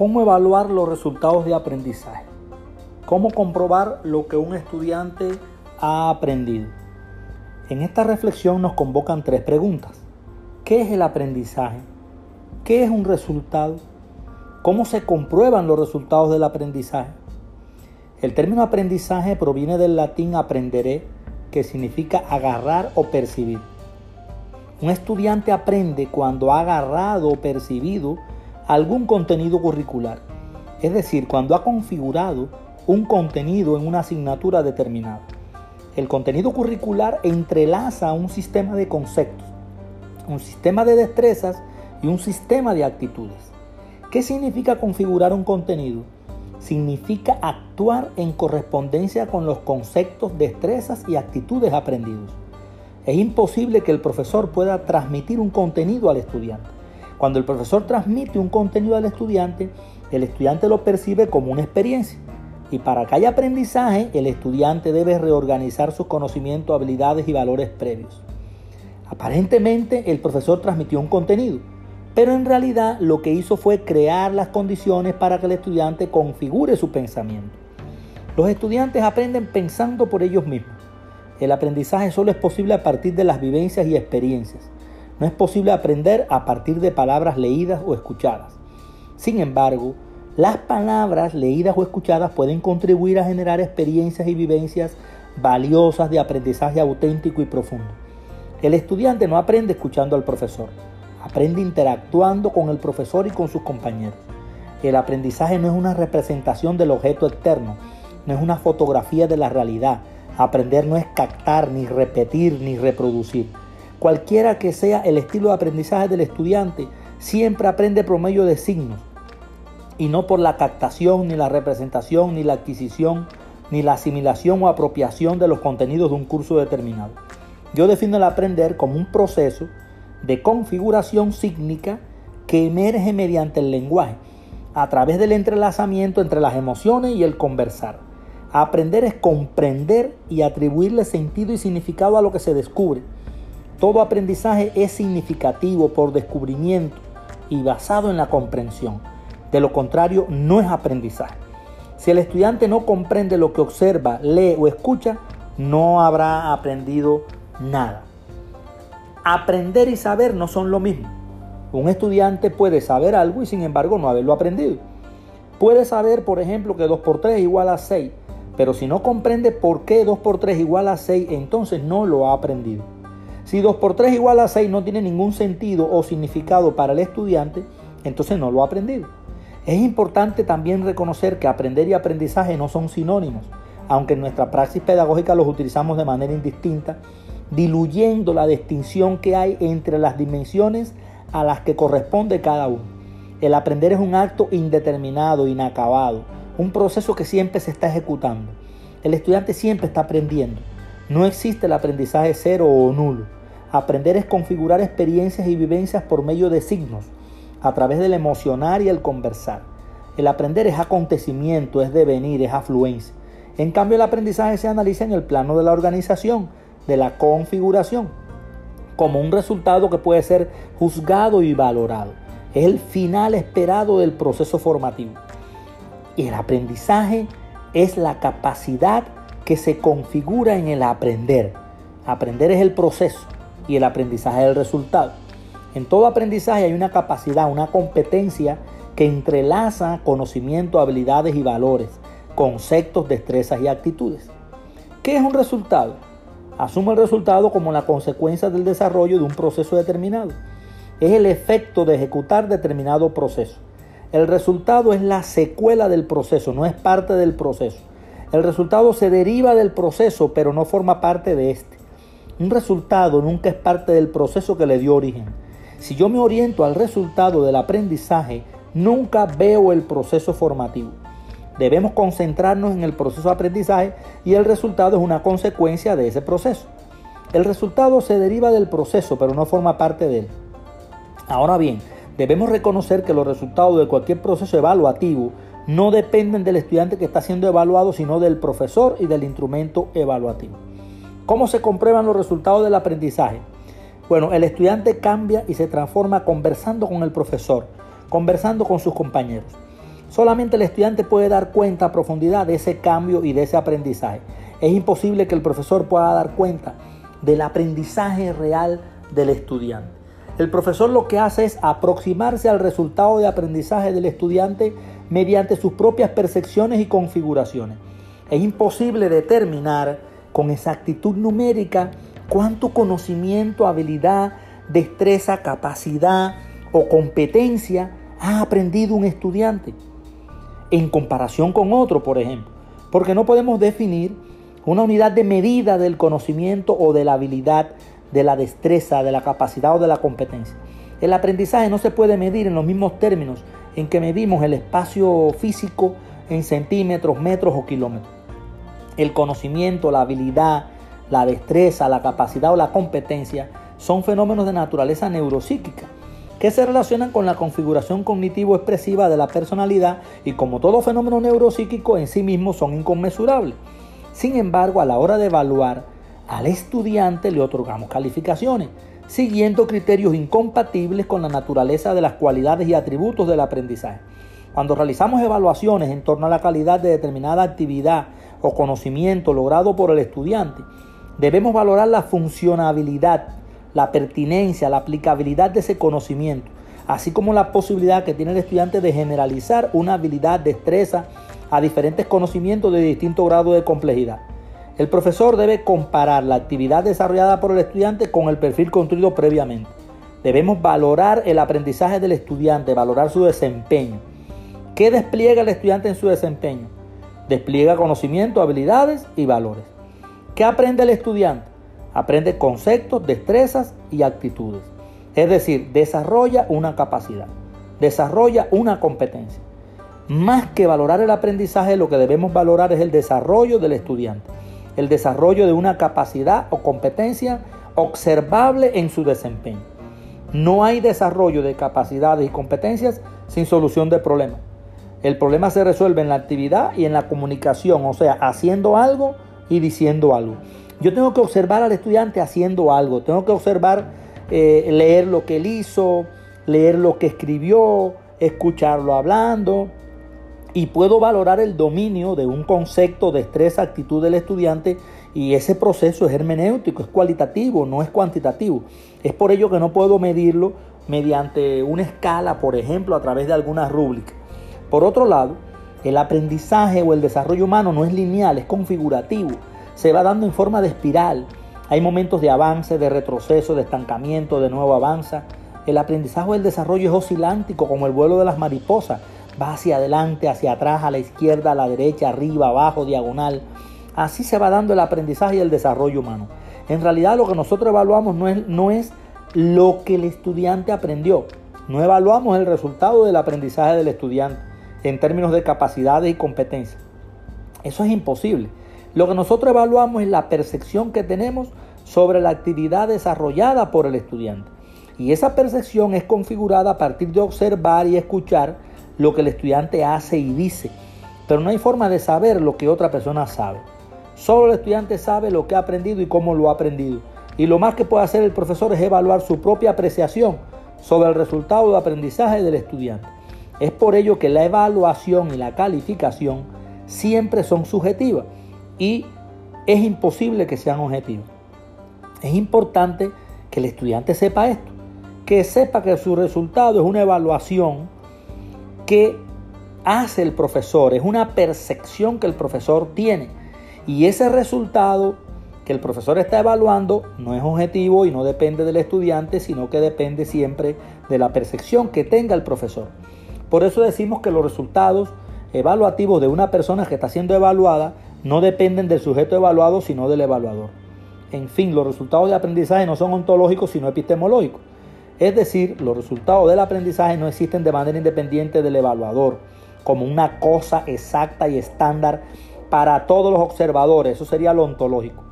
¿Cómo evaluar los resultados de aprendizaje? ¿Cómo comprobar lo que un estudiante ha aprendido? En esta reflexión nos convocan tres preguntas. ¿Qué es el aprendizaje? ¿Qué es un resultado? ¿Cómo se comprueban los resultados del aprendizaje? El término aprendizaje proviene del latín aprenderé, que significa agarrar o percibir. Un estudiante aprende cuando ha agarrado o percibido algún contenido curricular, es decir, cuando ha configurado un contenido en una asignatura determinada. El contenido curricular entrelaza un sistema de conceptos, un sistema de destrezas y un sistema de actitudes. ¿Qué significa configurar un contenido? Significa actuar en correspondencia con los conceptos, destrezas y actitudes aprendidos. Es imposible que el profesor pueda transmitir un contenido al estudiante. Cuando el profesor transmite un contenido al estudiante, el estudiante lo percibe como una experiencia. Y para que haya aprendizaje, el estudiante debe reorganizar sus conocimientos, habilidades y valores previos. Aparentemente, el profesor transmitió un contenido, pero en realidad lo que hizo fue crear las condiciones para que el estudiante configure su pensamiento. Los estudiantes aprenden pensando por ellos mismos. El aprendizaje solo es posible a partir de las vivencias y experiencias. No es posible aprender a partir de palabras leídas o escuchadas. Sin embargo, las palabras leídas o escuchadas pueden contribuir a generar experiencias y vivencias valiosas de aprendizaje auténtico y profundo. El estudiante no aprende escuchando al profesor, aprende interactuando con el profesor y con sus compañeros. El aprendizaje no es una representación del objeto externo, no es una fotografía de la realidad, Aprender no es captar, ni repetir, ni reproducir. Cualquiera que sea el estilo de aprendizaje del estudiante, siempre aprende por medio de signos y no por la captación, ni la representación, ni la adquisición, ni la asimilación o apropiación de los contenidos de un curso determinado. Yo defino el aprender como un proceso de configuración sígnica que emerge mediante el lenguaje, a través del entrelazamiento entre las emociones y el conversar. Aprender es comprender y atribuirle sentido y significado a lo que se descubre. Todo aprendizaje es significativo por descubrimiento y basado en la comprensión. De lo contrario, no es aprendizaje. Si el estudiante no comprende lo que observa, lee o escucha, no habrá aprendido nada. Aprender y saber no son lo mismo. Un estudiante puede saber algo y sin embargo no haberlo aprendido. Puede saber, por ejemplo, que 2 por 3 es igual a 6, pero si no comprende por qué 2 por 3 igual a 6, entonces no lo ha aprendido. Si 2 por 3 igual a 6 no tiene ningún sentido o significado para el estudiante, entonces no lo ha aprendido. Es importante también reconocer que aprender y aprendizaje no son sinónimos, aunque en nuestra praxis pedagógica los utilizamos de manera indistinta, diluyendo la distinción que hay entre las dimensiones a las que corresponde cada uno. El aprender es un acto indeterminado, inacabado, un proceso que siempre se está ejecutando. El estudiante siempre está aprendiendo. No existe el aprendizaje cero o nulo. Aprender es configurar experiencias y vivencias por medio de signos, a través del emocionar y el conversar. El aprender es acontecimiento, es devenir, es afluencia. En cambio, el aprendizaje se analiza en el plano de la organización, de la configuración, como un resultado que puede ser juzgado y valorado. Es el final esperado del proceso formativo. Y el aprendizaje es la capacidad que se configura en el aprender. Aprender es el proceso y el aprendizaje es el resultado. En todo aprendizaje hay una capacidad, una competencia que entrelaza conocimiento, habilidades y valores, conceptos, destrezas y actitudes. ¿Qué es un resultado? Asumo el resultado como la consecuencia del desarrollo de un proceso determinado. Es el efecto de ejecutar determinado proceso. El resultado es la secuela del proceso, no es parte del proceso. El resultado se deriva del proceso, pero no forma parte de este. Un resultado nunca es parte del proceso que le dio origen. Si yo me oriento al resultado del aprendizaje, nunca veo el proceso formativo. Debemos concentrarnos en el proceso de aprendizaje y el resultado es una consecuencia de ese proceso. El resultado se deriva del proceso, pero no forma parte de él. Ahora bien, Debemos reconocer que los resultados de cualquier proceso evaluativo no dependen del estudiante que está siendo evaluado, sino del profesor y del instrumento evaluativo. ¿Cómo se comprueban los resultados del aprendizaje? Bueno, el estudiante cambia y se transforma conversando con el profesor, conversando con sus compañeros. Solamente el estudiante puede dar cuenta a profundidad de ese cambio y de ese aprendizaje. Es imposible que el profesor pueda dar cuenta del aprendizaje real del estudiante. El profesor lo que hace es aproximarse al resultado de aprendizaje del estudiante mediante sus propias percepciones y configuraciones. Es imposible determinar con exactitud numérica cuánto conocimiento, habilidad, destreza, capacidad o competencia ha aprendido un estudiante en comparación con otro, por ejemplo. Porque no podemos definir una unidad de medida del conocimiento o de la habilidad, de la destreza, de la capacidad o de la competencia. El aprendizaje no se puede medir en los mismos términos en que medimos el espacio físico en centímetros, metros o kilómetros. El conocimiento, la habilidad, la destreza, la capacidad o la competencia son fenómenos de naturaleza neuropsíquica que se relacionan con la configuración cognitivo-expresiva de la personalidad y como todo fenómeno neuropsíquico en sí mismo son inconmensurables. Sin embargo, a la hora de evaluar al estudiante le otorgamos calificaciones, siguiendo criterios incompatibles con la naturaleza de las cualidades y atributos del aprendizaje. Cuando realizamos evaluaciones en torno a la calidad de determinada actividad o conocimiento logrado por el estudiante, debemos valorar la funcionabilidad, la pertinencia, la aplicabilidad de ese conocimiento, así como la posibilidad que tiene el estudiante de generalizar una habilidad, destreza a diferentes conocimientos de distinto grado de complejidad. El profesor debe comparar la actividad desarrollada por el estudiante con el perfil construido previamente. Debemos valorar el aprendizaje del estudiante, valorar su desempeño. ¿Qué despliega el estudiante en su desempeño? Despliega conocimiento, habilidades y valores. ¿Qué aprende el estudiante? Aprende conceptos, destrezas y actitudes. Es decir, desarrolla una capacidad, desarrolla una competencia. Más que valorar el aprendizaje, lo que debemos valorar es el desarrollo del estudiante, el desarrollo de una capacidad o competencia observable en su desempeño. No hay desarrollo de capacidades y competencias sin solución de problemas. El problema se resuelve en la actividad y en la comunicación, o sea, haciendo algo y diciendo algo. Yo tengo que observar al estudiante haciendo algo, tengo que observar, eh, leer lo que él hizo, leer lo que escribió, escucharlo hablando, y puedo valorar el dominio de un concepto, destreza, actitud del estudiante y ese proceso es hermenéutico, es cualitativo, no es cuantitativo. Es por ello que no puedo medirlo mediante una escala, por ejemplo, a través de alguna rúbrica. Por otro lado, el aprendizaje o el desarrollo humano no es lineal, es configurativo. Se va dando en forma de espiral. Hay momentos de avance, de retroceso, de estancamiento, de nuevo avanza. El aprendizaje o el desarrollo es oscilántico como el vuelo de las mariposas va hacia adelante, hacia atrás, a la izquierda, a la derecha, arriba, abajo, diagonal. Así se va dando el aprendizaje y el desarrollo humano. En realidad lo que nosotros evaluamos no es, no es lo que el estudiante aprendió. No evaluamos el resultado del aprendizaje del estudiante en términos de capacidades y competencias. Eso es imposible. Lo que nosotros evaluamos es la percepción que tenemos sobre la actividad desarrollada por el estudiante. Y esa percepción es configurada a partir de observar y escuchar lo que el estudiante hace y dice, pero no hay forma de saber lo que otra persona sabe. Solo el estudiante sabe lo que ha aprendido y cómo lo ha aprendido. Y lo más que puede hacer el profesor es evaluar su propia apreciación sobre el resultado de aprendizaje del estudiante. Es por ello que la evaluación y la calificación siempre son subjetivas y es imposible que sean objetivas. Es importante que el estudiante sepa esto, que sepa que su resultado es una evaluación que hace el profesor, es una percepción que el profesor tiene. Y ese resultado que el profesor está evaluando no es objetivo y no depende del estudiante, sino que depende siempre de la percepción que tenga el profesor. Por eso decimos que los resultados evaluativos de una persona que está siendo evaluada no dependen del sujeto evaluado, sino del evaluador. En fin, los resultados de aprendizaje no son ontológicos, sino epistemológicos. Es decir, los resultados del aprendizaje no existen de manera independiente del evaluador, como una cosa exacta y estándar para todos los observadores. Eso sería lo ontológico.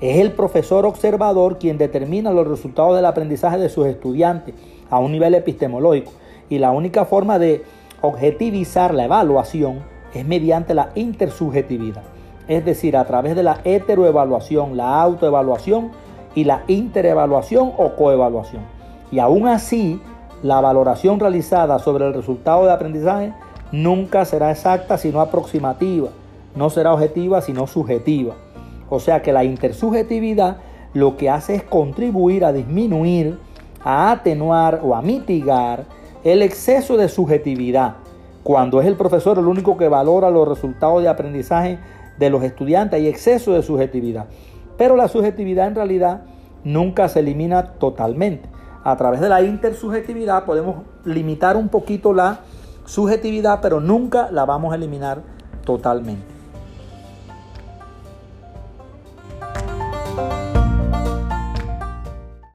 Es el profesor observador quien determina los resultados del aprendizaje de sus estudiantes a un nivel epistemológico. Y la única forma de objetivizar la evaluación es mediante la intersubjetividad. Es decir, a través de la heteroevaluación, la autoevaluación y la interevaluación o coevaluación. Y aún así, la valoración realizada sobre el resultado de aprendizaje nunca será exacta sino aproximativa, no será objetiva sino subjetiva. O sea que la intersubjetividad lo que hace es contribuir a disminuir, a atenuar o a mitigar el exceso de subjetividad. Cuando es el profesor el único que valora los resultados de aprendizaje de los estudiantes, hay exceso de subjetividad. Pero la subjetividad en realidad nunca se elimina totalmente. A través de la intersubjetividad podemos limitar un poquito la subjetividad, pero nunca la vamos a eliminar totalmente.